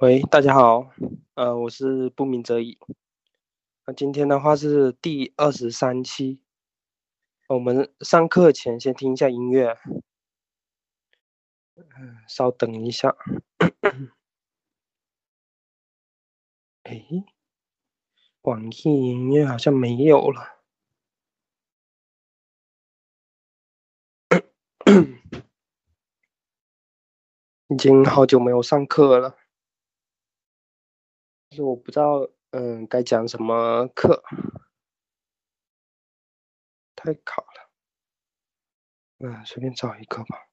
喂，大家好，呃，我是不鸣则已。那今天的话是第二十三期，我们上课前先听一下音乐，嗯，稍等一下。哎，网易音乐好像没有了，已经好久没有上课了。就是我不知道，嗯，该讲什么课，太卡了，嗯，随便找一个吧。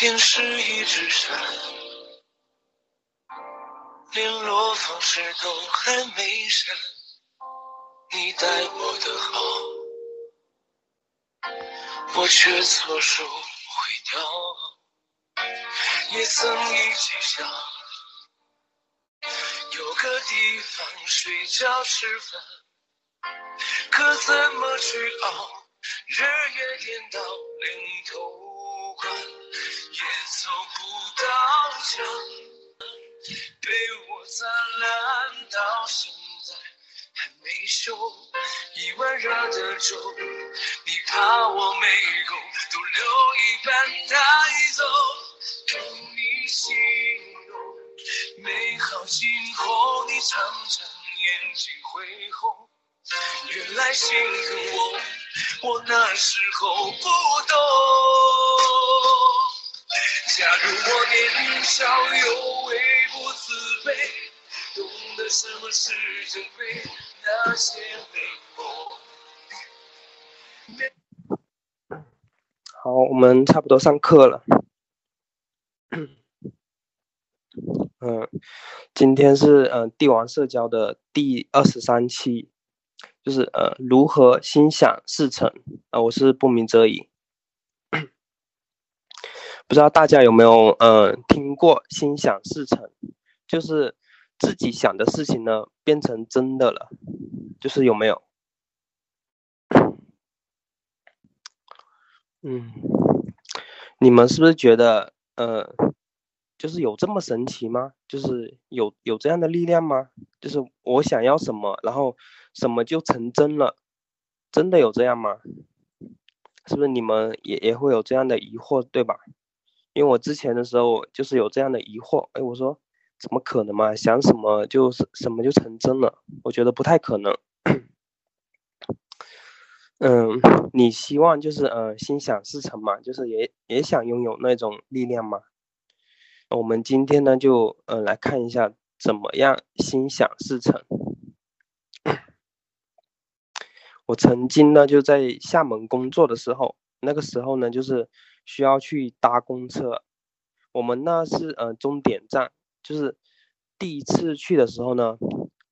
天是一只山，联络方式都还没删，你待我的好，我却错手毁掉。也曾一起想，有个地方睡觉吃饭，可怎么去熬，日夜颠倒，连头到家，被我砸烂到现在还没修。一碗热的粥，你怕我没够，都留一半带走。用你形容美好今后，你常常眼睛会红。原来心疼我，我那时候不懂。假如我年少有为不自卑，懂得什么是珍贵，那些美梦。好，我们差不多上课了。嗯，今天是嗯帝王社交的第二十三期，就是呃如何心想事成啊，我是不鸣则已。不知道大家有没有呃听过“心想事成”，就是自己想的事情呢变成真的了，就是有没有？嗯，你们是不是觉得呃，就是有这么神奇吗？就是有有这样的力量吗？就是我想要什么，然后什么就成真了，真的有这样吗？是不是你们也也会有这样的疑惑，对吧？因为我之前的时候就是有这样的疑惑，哎，我说怎么可能嘛？想什么就是什么就成真了？我觉得不太可能。嗯，你希望就是呃心想事成嘛，就是也也想拥有那种力量嘛。我们今天呢就呃来看一下怎么样心想事成。我曾经呢就在厦门工作的时候，那个时候呢就是。需要去搭公车，我们那是呃终点站，就是第一次去的时候呢，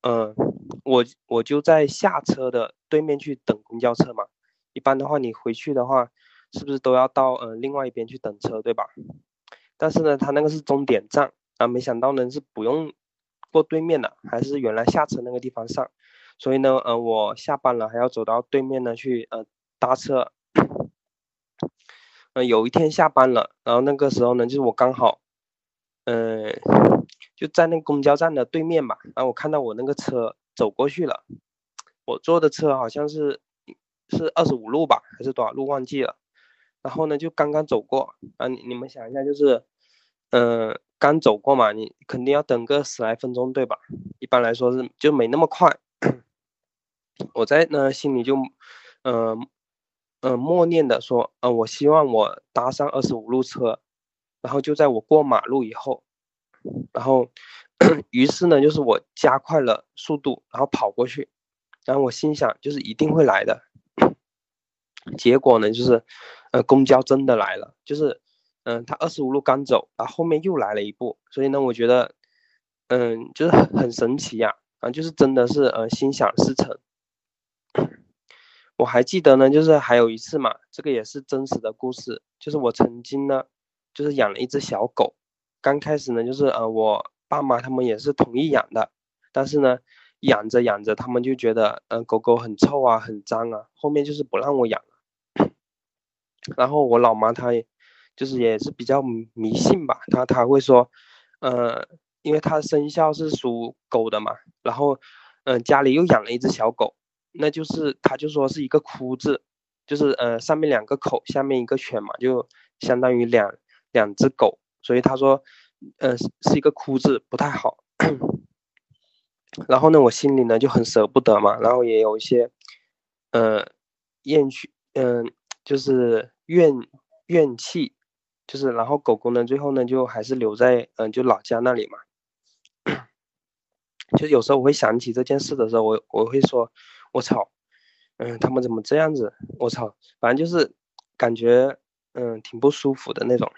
嗯，我我就在下车的对面去等公交车嘛。一般的话，你回去的话，是不是都要到呃另外一边去等车，对吧？但是呢，他那个是终点站啊，没想到呢是不用过对面的，还是原来下车那个地方上。所以呢，呃，我下班了还要走到对面呢去呃搭车。有一天下班了，然后那个时候呢，就是我刚好，嗯，就在那公交站的对面吧。然后我看到我那个车走过去了，我坐的车好像是是二十五路吧，还是多少路忘记了。然后呢，就刚刚走过啊，你你们想一下，就是，嗯，刚走过嘛，你肯定要等个十来分钟，对吧？一般来说是就没那么快。我在呢心里就，嗯。嗯，默念的说，嗯，我希望我搭上二十五路车，然后就在我过马路以后，然后，于是呢，就是我加快了速度，然后跑过去，然后我心想，就是一定会来的。结果呢，就是，呃，公交真的来了，就是，嗯，他二十五路刚走，然后后面又来了一部，所以呢，我觉得，嗯，就是很神奇呀，啊，就是真的是呃心想事成。我还记得呢，就是还有一次嘛，这个也是真实的故事，就是我曾经呢，就是养了一只小狗，刚开始呢，就是呃我爸妈他们也是同意养的，但是呢，养着养着他们就觉得呃狗狗很臭啊，很脏啊，后面就是不让我养了。然后我老妈她，就是也是比较迷信吧，她她会说，呃，因为她生肖是属狗的嘛，然后嗯家里又养了一只小狗。那就是他就说是一个哭字，就是呃上面两个口，下面一个犬嘛，就相当于两两只狗，所以他说，呃是一个哭字不太好。然后呢，我心里呢就很舍不得嘛，然后也有一些，呃怨气，嗯就是怨怨气，就是然后狗狗呢最后呢就还是留在嗯就老家那里嘛。就有时候我会想起这件事的时候，我我会说。我操，嗯，他们怎么这样子？我操，反正就是感觉，嗯，挺不舒服的那种。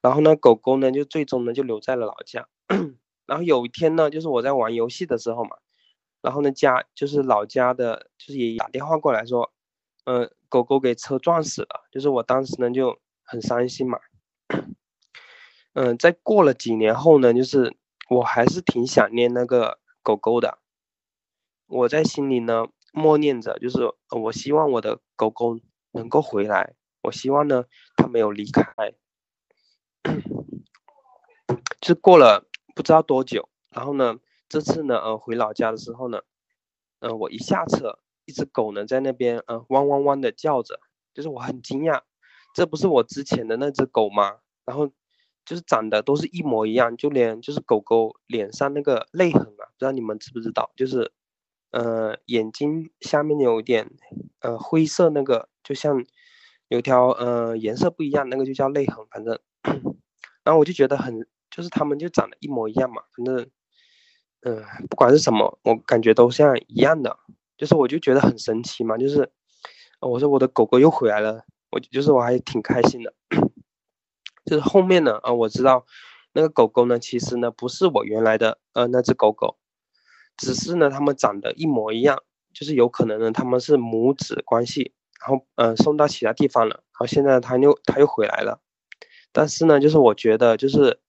然后呢，狗狗呢就最终呢就留在了老家。然后有一天呢，就是我在玩游戏的时候嘛，然后呢家就是老家的，就是爷爷打电话过来说，嗯，狗狗给车撞死了。就是我当时呢就很伤心嘛。嗯，在过了几年后呢，就是我还是挺想念那个狗狗的。我在心里呢默念着，就是我希望我的狗狗能够回来，我希望呢它没有离开。就过了不知道多久，然后呢这次呢呃回老家的时候呢，呃我一下车，一只狗呢在那边呃汪汪汪的叫着，就是我很惊讶，这不是我之前的那只狗吗？然后就是长得都是一模一样，就连就是狗狗脸上那个泪痕啊，不知道你们知不知道，就是。呃，眼睛下面有点呃灰色，那个就像有条呃颜色不一样，那个就叫泪痕。反正，然后我就觉得很，就是他们就长得一模一样嘛。反正，嗯，不管是什么，我感觉都像一样的。就是我就觉得很神奇嘛。就是，我说我的狗狗又回来了，我就是我还挺开心的。就是后面呢，啊，我知道那个狗狗呢，其实呢不是我原来的呃那只狗狗。只是呢，他们长得一模一样，就是有可能呢，他们是母子关系，然后嗯送到其他地方了，然后现在他又他又回来了，但是呢，就是我觉得就是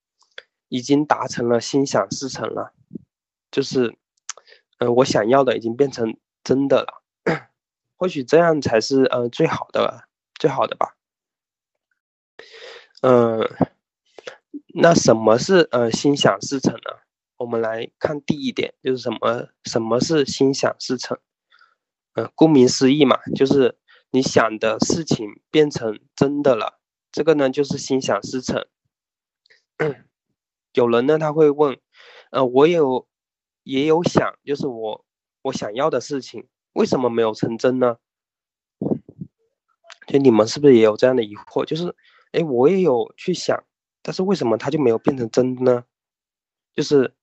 已经达成了心想事成了，就是嗯我想要的已经变成真的了，或许这样才是呃最好的最好的吧，嗯，那什么是呃心想事成呢？我们来看第一点，就是什么？什么是心想事成？嗯，顾名思义嘛，就是你想的事情变成真的了。这个呢，就是心想事成。有人呢，他会问，呃，我有也有想，就是我我想要的事情，为什么没有成真呢？就你们是不是也有这样的疑惑？就是，哎，我也有去想，但是为什么它就没有变成真呢？就是，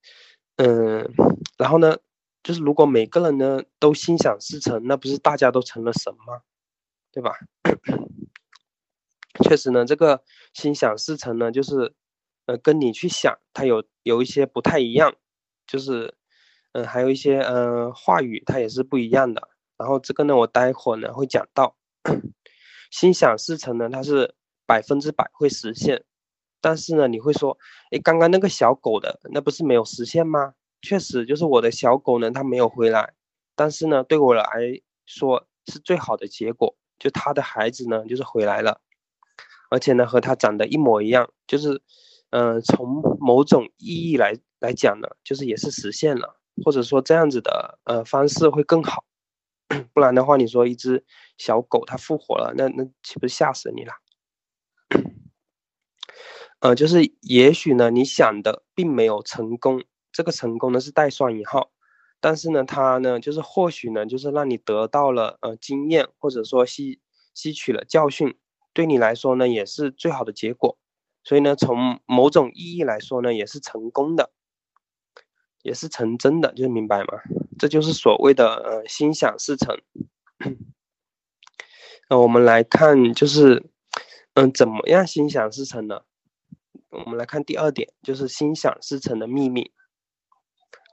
嗯，然后呢，就是如果每个人呢都心想事成，那不是大家都成了神吗？对吧？确实呢，这个心想事成呢，就是，呃，跟你去想，它有有一些不太一样，就是，嗯，还有一些嗯话语，它也是不一样的。然后这个呢，我待会儿呢会讲到，心想事成呢，它是百分之百会实现。但是呢，你会说，哎，刚刚那个小狗的那不是没有实现吗？确实，就是我的小狗呢，它没有回来。但是呢，对我来说是最好的结果，就它的孩子呢，就是回来了，而且呢，和它长得一模一样。就是，嗯，从某种意义来来讲呢，就是也是实现了，或者说这样子的呃方式会更好。不然的话，你说一只小狗它复活了，那那岂不是吓死你了？呃，就是也许呢，你想的并没有成功，这个成功呢是带双引号，但是呢，它呢就是或许呢就是让你得到了呃经验，或者说吸吸取了教训，对你来说呢也是最好的结果，所以呢从某种意义来说呢也是成功的，也是成真的，就是明白吗？这就是所谓的呃心想事成。那我们来看，就是嗯怎么样心想事成呢？我们来看第二点，就是心想事成的秘密。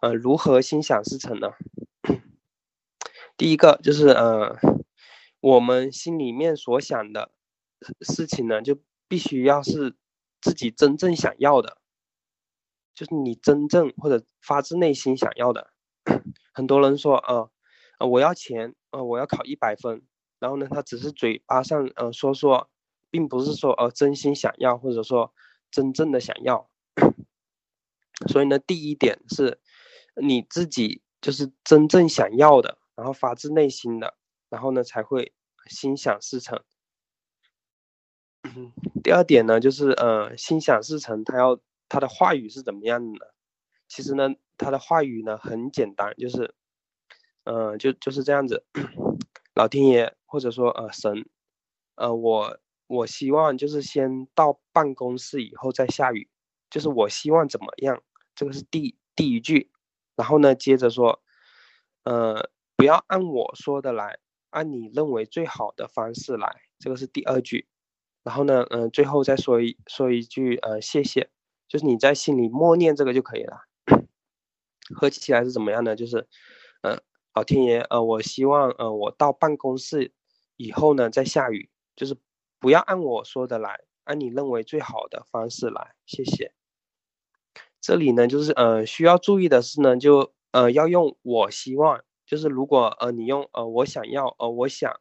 呃，如何心想事成呢？第一个就是呃，我们心里面所想的事情呢，就必须要是自己真正想要的，就是你真正或者发自内心想要的。很多人说，呃，我要钱，呃，我要考一百分，然后呢，他只是嘴巴上呃说说，并不是说呃真心想要，或者说真正的想要。所以呢，第一点是你自己就是真正想要的。然后发自内心的，然后呢才会心想事成。第二点呢，就是呃心想事成，他要他的话语是怎么样的呢？其实呢，他的话语呢很简单，就是，呃，就就是这样子。老天爷或者说呃神，呃我我希望就是先到办公室以后再下雨，就是我希望怎么样？这个是第第一句，然后呢接着说，呃。不要按我说的来，按你认为最好的方式来，这个是第二句。然后呢，嗯，最后再说一说一句，呃，谢谢，就是你在心里默念这个就可以了。合起来是怎么样的？就是，嗯，老天爷，呃，我希望，呃，我到办公室以后呢，再下雨，就是不要按我说的来，按你认为最好的方式来，谢谢。这里呢，就是，呃，需要注意的是呢，就，呃，要用我希望。就是如果呃你用呃我想要呃我想，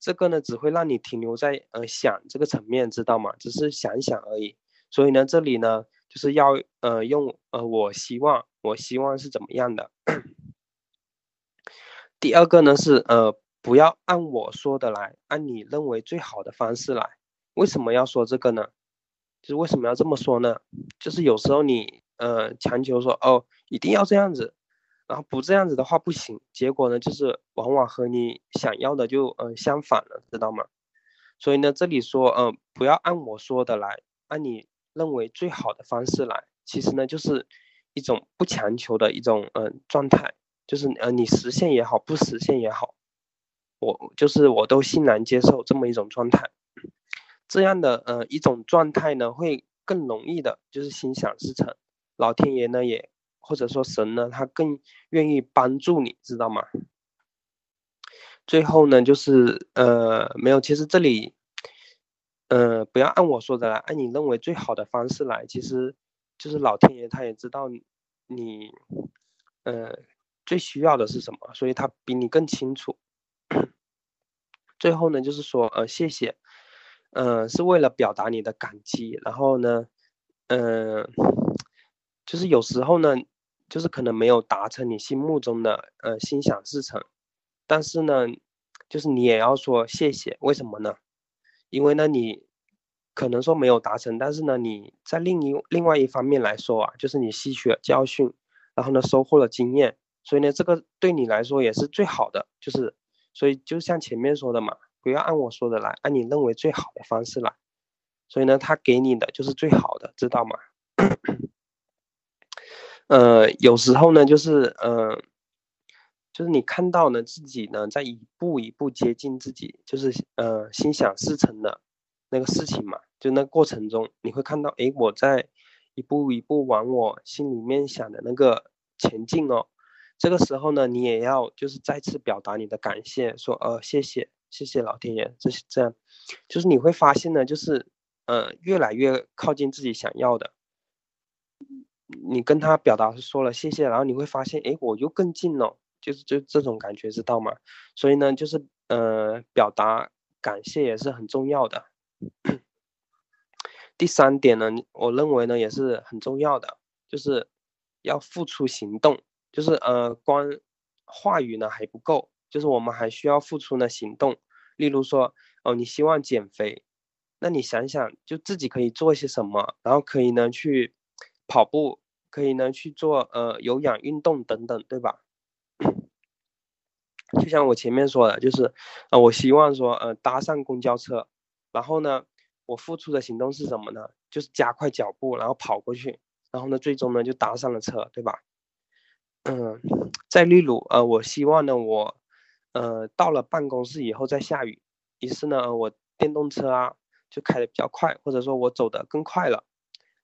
这个呢只会让你停留在呃想这个层面，知道吗？只是想想而已。所以呢这里呢就是要呃用呃我希望我希望是怎么样的。第二个呢是呃不要按我说的来，按你认为最好的方式来。为什么要说这个呢？就是为什么要这么说呢？就是有时候你呃强求说哦一定要这样子。然后不这样子的话不行，结果呢就是往往和你想要的就嗯相反了，知道吗？所以呢这里说嗯不要按我说的来，按你认为最好的方式来，其实呢就是一种不强求的一种嗯状态，就是呃你实现也好，不实现也好，我就是我都欣然接受这么一种状态，这样的呃一种状态呢会更容易的就是心想事成，老天爷呢也。或者说神呢，他更愿意帮助你，知道吗？最后呢，就是呃，没有，其实这里，呃，不要按我说的来，按你认为最好的方式来，其实就是老天爷他也知道你，呃，最需要的是什么，所以他比你更清楚。最后呢，就是说呃，谢谢，呃，是为了表达你的感激，然后呢，嗯，就是有时候呢。就是可能没有达成你心目中的呃心想事成，但是呢，就是你也要说谢谢，为什么呢？因为呢你可能说没有达成，但是呢你在另一另外一方面来说啊，就是你吸取了教训，然后呢收获了经验，所以呢这个对你来说也是最好的，就是所以就像前面说的嘛，不要按我说的来，按你认为最好的方式来，所以呢他给你的就是最好的，知道吗？呃，有时候呢，就是呃，就是你看到呢自己呢在一步一步接近自己，就是呃心想事成的那个事情嘛，就那过程中你会看到，哎，我在一步一步往我心里面想的那个前进哦。这个时候呢，你也要就是再次表达你的感谢，说呃谢谢谢谢老天爷，这是这样，就是你会发现呢，就是呃越来越靠近自己想要的。你跟他表达说了谢谢，然后你会发现，哎，我又更近了，就是就这种感觉，知道吗？所以呢，就是呃，表达感谢也是很重要的。第三点呢，我认为呢也是很重要的，就是要付出行动，就是呃，光话语呢还不够，就是我们还需要付出呢行动。例如说，哦，你希望减肥，那你想想，就自己可以做些什么，然后可以呢去。跑步可以呢去做呃有氧运动等等，对吧？就像我前面说的，就是呃我希望说呃搭上公交车，然后呢我付出的行动是什么呢？就是加快脚步，然后跑过去，然后呢最终呢就搭上了车，对吧？嗯，在例如呃我希望呢我呃到了办公室以后再下雨，于是呢我电动车啊就开的比较快，或者说我走的更快了。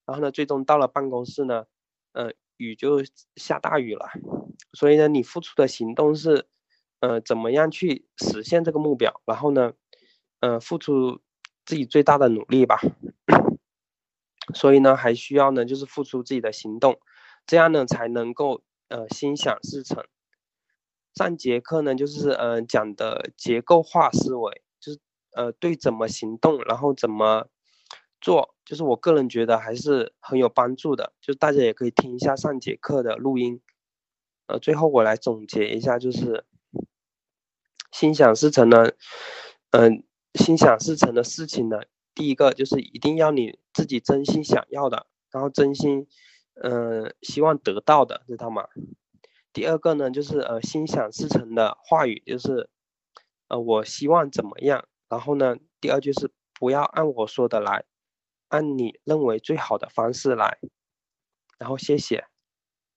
然后呢，最终到了办公室呢，呃，雨就下大雨了。所以呢，你付出的行动是，呃，怎么样去实现这个目标？然后呢，呃，付出自己最大的努力吧。所以呢，还需要呢，就是付出自己的行动，这样呢，才能够呃心想事成。上节课呢，就是呃讲的结构化思维，就是呃对怎么行动，然后怎么做，就是我个人觉得还是很有帮助的。就大家也可以听一下上节课的录音。呃，最后我来总结一下，就是心想事成呢，嗯，心想事成的事情呢，第一个就是一定要你自己真心想要的，然后真心嗯希望得到的，知道吗？第二个呢，就是呃心想事成的话语，就是呃我希望怎么样。然后呢，第二就是不要按我说的来，按你认为最好的方式来。然后谢谢，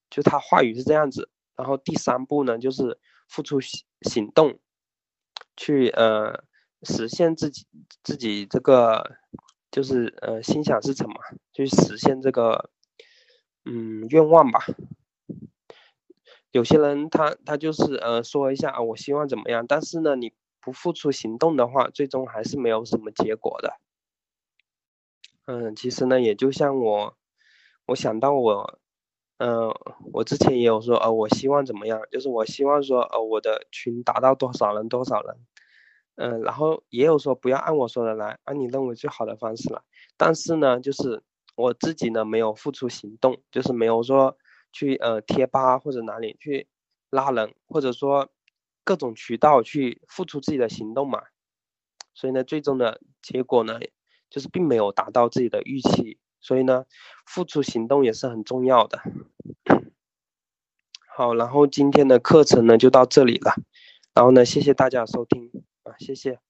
就他话语是这样子。然后第三步呢，就是付出行行动，去呃实现自己自己这个就是呃心想事成嘛，去实现这个嗯愿望吧。有些人他他就是呃说一下啊，我希望怎么样，但是呢，你不付出行动的话，最终还是没有什么结果的。嗯，其实呢，也就像我，我想到我，嗯，我之前也有说，呃，我希望怎么样，就是我希望说，呃，我的群达到多少人多少人，嗯，然后也有说不要按我说的来，按你认为最好的方式来，但是呢，就是我自己呢没有付出行动，就是没有说。去呃贴吧或者哪里去拉人，或者说各种渠道去付出自己的行动嘛，所以呢，最终的结果呢，就是并没有达到自己的预期，所以呢，付出行动也是很重要的。好，然后今天的课程呢就到这里了，然后呢，谢谢大家收听啊，谢谢。